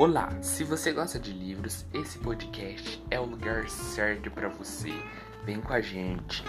Olá, se você gosta de livros, esse podcast é o lugar certo para você. Vem com a gente.